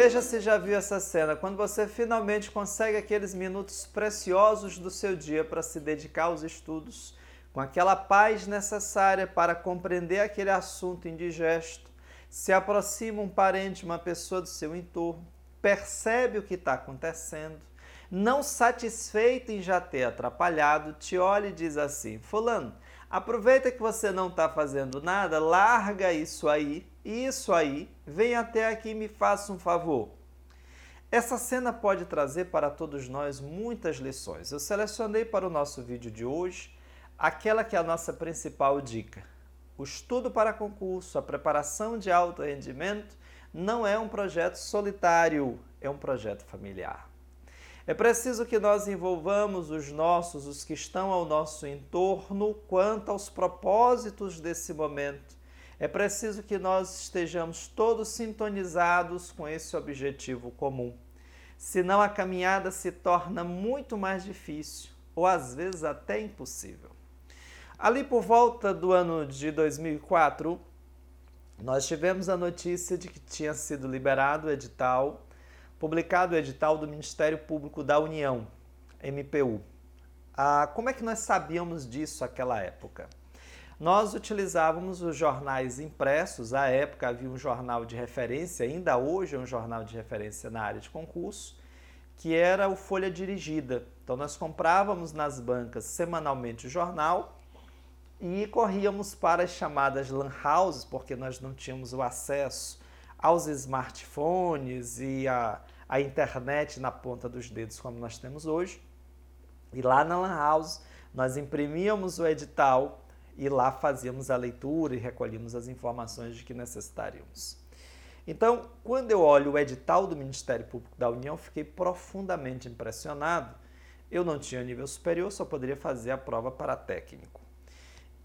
Veja se já viu essa cena, quando você finalmente consegue aqueles minutos preciosos do seu dia para se dedicar aos estudos, com aquela paz necessária para compreender aquele assunto indigesto, se aproxima um parente, uma pessoa do seu entorno, percebe o que está acontecendo, não satisfeito em já ter atrapalhado, te olha e diz assim: Fulano, aproveita que você não está fazendo nada, larga isso aí, isso aí, vem até aqui e me faça um favor. Essa cena pode trazer para todos nós muitas lições. Eu selecionei para o nosso vídeo de hoje aquela que é a nossa principal dica. O estudo para concurso, a preparação de alto rendimento, não é um projeto solitário, é um projeto familiar. É preciso que nós envolvamos os nossos, os que estão ao nosso entorno, quanto aos propósitos desse momento. É preciso que nós estejamos todos sintonizados com esse objetivo comum. Senão a caminhada se torna muito mais difícil, ou às vezes até impossível. Ali por volta do ano de 2004, nós tivemos a notícia de que tinha sido liberado o edital, publicado o edital do Ministério Público da União, MPU. Ah, como é que nós sabíamos disso naquela época? Nós utilizávamos os jornais impressos, à época havia um jornal de referência, ainda hoje é um jornal de referência na área de concurso, que era o Folha Dirigida. Então nós comprávamos nas bancas semanalmente o jornal e corríamos para as chamadas lan houses, porque nós não tínhamos o acesso aos smartphones e a, a internet na ponta dos dedos como nós temos hoje. E lá na lan house nós imprimíamos o edital e lá fazíamos a leitura e recolhíamos as informações de que necessitaríamos. Então, quando eu olho o edital do Ministério Público da União, fiquei profundamente impressionado. Eu não tinha nível superior, só poderia fazer a prova para técnico.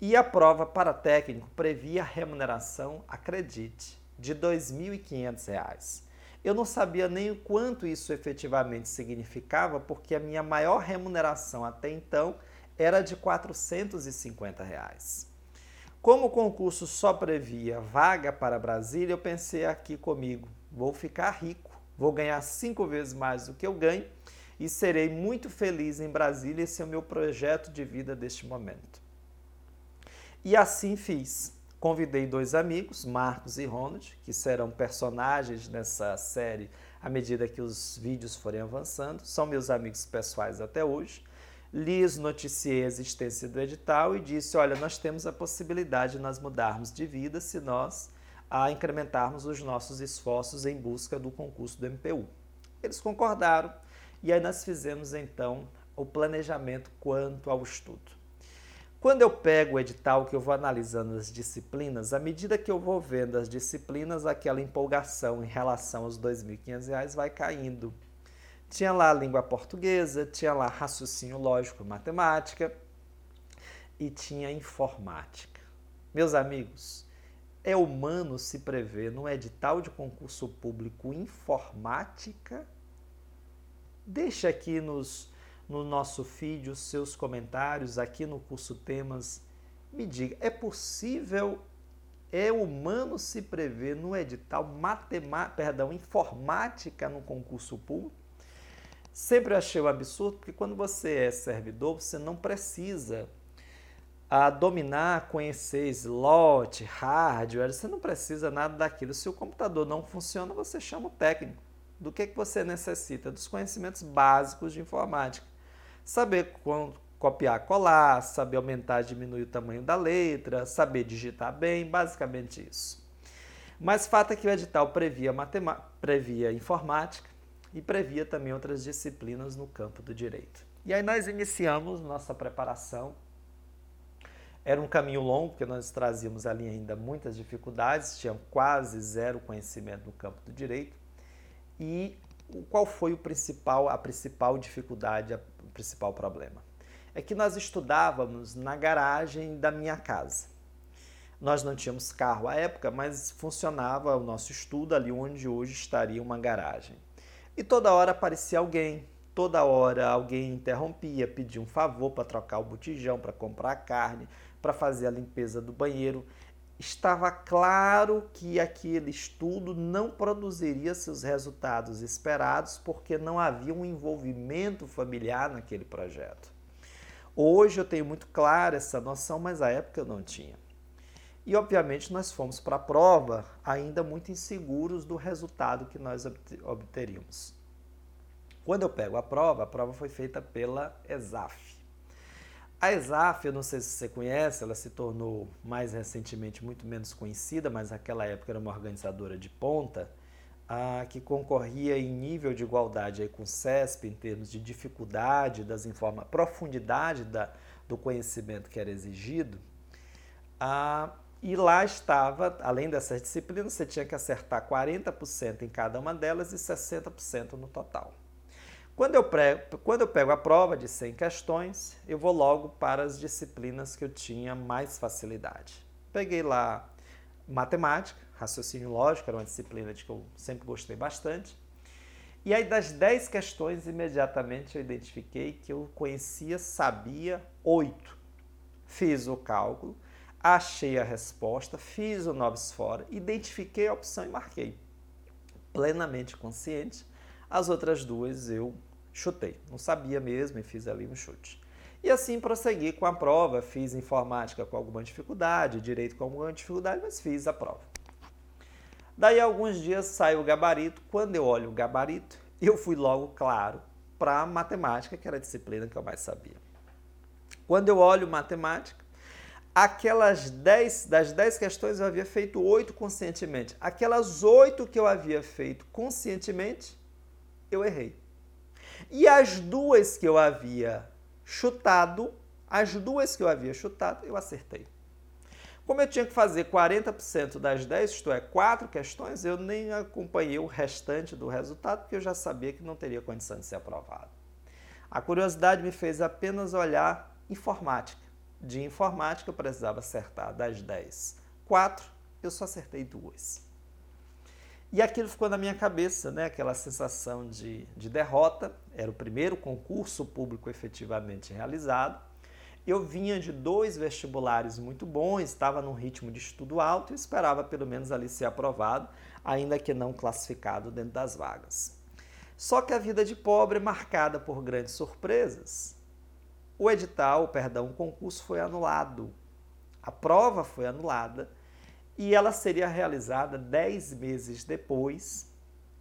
E a prova para técnico previa remuneração, acredite, de R$ 2.500. Eu não sabia nem o quanto isso efetivamente significava, porque a minha maior remuneração até então era de 450 reais. Como o concurso só previa vaga para Brasília, eu pensei aqui comigo: vou ficar rico, vou ganhar cinco vezes mais do que eu ganho e serei muito feliz em Brasília. Esse é o meu projeto de vida deste momento. E assim fiz. Convidei dois amigos, Marcos e Ronald, que serão personagens nessa série à medida que os vídeos forem avançando. São meus amigos pessoais até hoje. Lhes noticiei a existência do edital e disse: olha, nós temos a possibilidade de nós mudarmos de vida se nós a incrementarmos os nossos esforços em busca do concurso do MPU. Eles concordaram e aí nós fizemos então o planejamento quanto ao estudo. Quando eu pego o edital, que eu vou analisando as disciplinas, à medida que eu vou vendo as disciplinas, aquela empolgação em relação aos R$ 2.500 vai caindo. Tinha lá a língua portuguesa, tinha lá raciocínio lógico, matemática e tinha informática. Meus amigos, é humano se prever no edital de concurso público informática? Deixa aqui nos no nosso feed os seus comentários aqui no curso Temas. Me diga, é possível, é humano se prever no edital matemática, perdão, informática no concurso público? Sempre achei o absurdo, porque quando você é servidor, você não precisa a dominar, conhecer slot, hardware, você não precisa nada daquilo. Se o computador não funciona, você chama o técnico. Do que, que você necessita? Dos conhecimentos básicos de informática saber copiar, colar, saber aumentar diminuir o tamanho da letra, saber digitar bem, basicamente isso. Mas fato é que o edital previa, previa informática e previa também outras disciplinas no campo do direito. E aí nós iniciamos nossa preparação. Era um caminho longo, porque nós trazíamos ali ainda muitas dificuldades, tinha quase zero conhecimento no campo do direito. E qual foi o principal, a principal dificuldade, principal problema? É que nós estudávamos na garagem da minha casa. Nós não tínhamos carro à época, mas funcionava o nosso estudo ali onde hoje estaria uma garagem. E toda hora aparecia alguém, toda hora alguém interrompia, pedia um favor para trocar o botijão, para comprar carne, para fazer a limpeza do banheiro. estava claro que aquele estudo não produziria seus resultados esperados porque não havia um envolvimento familiar naquele projeto. Hoje eu tenho muito clara essa noção, mas à época eu não tinha. E obviamente nós fomos para a prova ainda muito inseguros do resultado que nós obteríamos. Quando eu pego a prova, a prova foi feita pela ESAF. A ESAF, eu não sei se você conhece, ela se tornou mais recentemente muito menos conhecida, mas naquela época era uma organizadora de ponta, que concorria em nível de igualdade aí com o CESP, em termos de dificuldade das informações, profundidade da, do conhecimento que era exigido. E lá estava, além dessas disciplinas, você tinha que acertar 40% em cada uma delas e 60% no total. Quando eu, prego, quando eu pego a prova de 100 questões, eu vou logo para as disciplinas que eu tinha mais facilidade. Peguei lá matemática, raciocínio lógico, era uma disciplina de que eu sempre gostei bastante. E aí, das 10 questões, imediatamente eu identifiquei que eu conhecia, sabia oito. Fiz o cálculo, achei a resposta, fiz o Noves Fora, identifiquei a opção e marquei. Plenamente consciente as outras duas eu chutei. Não sabia mesmo e fiz ali um chute. E assim prossegui com a prova. Fiz informática com alguma dificuldade, direito com alguma dificuldade, mas fiz a prova. Daí alguns dias sai o gabarito. Quando eu olho o gabarito, eu fui logo, claro, para matemática, que era a disciplina que eu mais sabia. Quando eu olho matemática, aquelas 10, das 10 questões eu havia feito 8 conscientemente. Aquelas 8 que eu havia feito conscientemente, eu errei. E as duas que eu havia chutado, as duas que eu havia chutado, eu acertei. Como eu tinha que fazer 40% das 10, isto é, 4 questões, eu nem acompanhei o restante do resultado, porque eu já sabia que não teria condição de ser aprovado. A curiosidade me fez apenas olhar informática. De informática eu precisava acertar das 10, 4, eu só acertei duas. E aquilo ficou na minha cabeça, né? aquela sensação de, de derrota. Era o primeiro concurso público efetivamente realizado. Eu vinha de dois vestibulares muito bons, estava num ritmo de estudo alto e esperava pelo menos ali ser aprovado, ainda que não classificado dentro das vagas. Só que a vida de pobre é marcada por grandes surpresas. O edital, perdão, o concurso foi anulado. A prova foi anulada e ela seria realizada dez meses depois,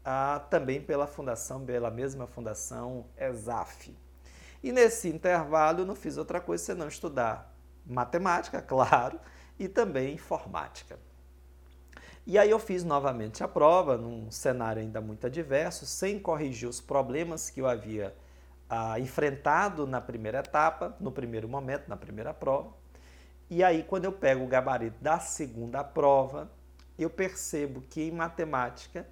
ah, também pela fundação, pela mesma fundação ESAF. E nesse intervalo eu não fiz outra coisa senão estudar matemática, claro, e também informática. E aí eu fiz novamente a prova, num cenário ainda muito adverso, sem corrigir os problemas que eu havia ah, enfrentado na primeira etapa, no primeiro momento, na primeira prova. E aí, quando eu pego o gabarito da segunda prova, eu percebo que em matemática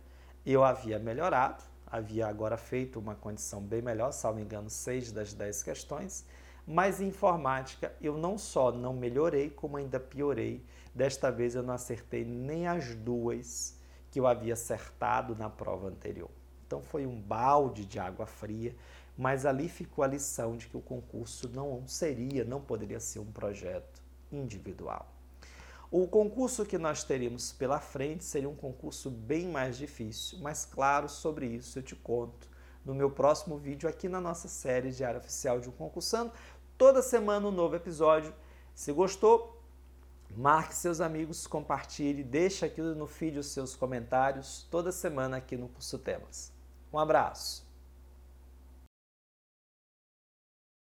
eu havia melhorado, havia agora feito uma condição bem melhor, salvo engano, seis das dez questões, mas em informática eu não só não melhorei, como ainda piorei. Desta vez eu não acertei nem as duas que eu havia acertado na prova anterior. Então foi um balde de água fria, mas ali ficou a lição de que o concurso não seria, não poderia ser um projeto individual. O concurso que nós teríamos pela frente seria um concurso bem mais difícil, mas claro, sobre isso eu te conto no meu próximo vídeo aqui na nossa série Diário Oficial de um Concursando. Toda semana um novo episódio. Se gostou, marque seus amigos, compartilhe, deixe aqui no feed os seus comentários toda semana aqui no Curso Temas. Um abraço!